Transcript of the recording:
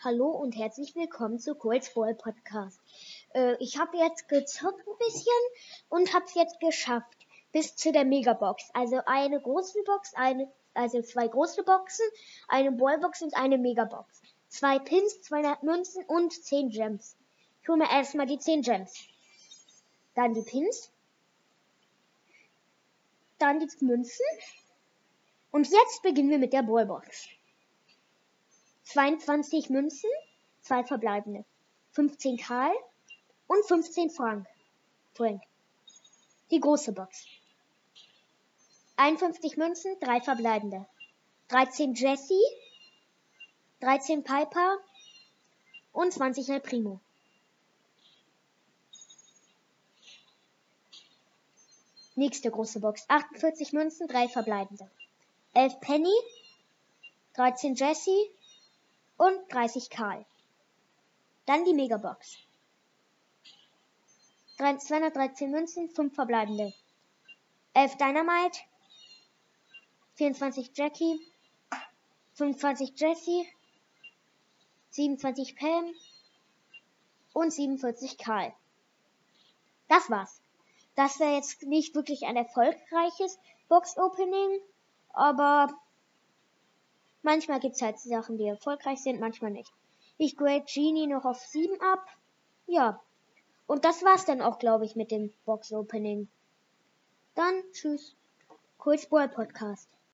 Hallo und herzlich willkommen zu Cole's Ball Podcast. Äh, ich habe jetzt gezockt ein bisschen und habe es jetzt geschafft bis zu der Megabox. Also eine große Box, eine, also zwei große Boxen, eine Ballbox und eine Megabox. Zwei Pins, 200 Münzen und 10 Gems. Ich hole mir erstmal die 10 Gems. Dann die Pins. Dann die Münzen. Und jetzt beginnen wir mit der Ballbox. 22 Münzen, zwei verbleibende, 15 Karl und 15 Frank. Frank. Die große Box. 51 Münzen, drei verbleibende, 13 Jesse, 13 Piper und 20 El Primo. Nächste große Box. 48 Münzen, drei verbleibende. 11 Penny, 13 Jesse, und 30 Karl. Dann die Megabox. 213 Münzen, 5 verbleibende. 11 Dynamite, 24 Jackie, 25 Jesse, 27 Pam und 47 Karl. Das war's. Das wäre jetzt nicht wirklich ein erfolgreiches Box-Opening, aber Manchmal gibt es halt Sachen, die erfolgreich sind, manchmal nicht. Ich grade Genie noch auf 7 ab. Ja. Und das war's dann auch, glaube ich, mit dem Box Opening. Dann tschüss. Kurzball Podcast.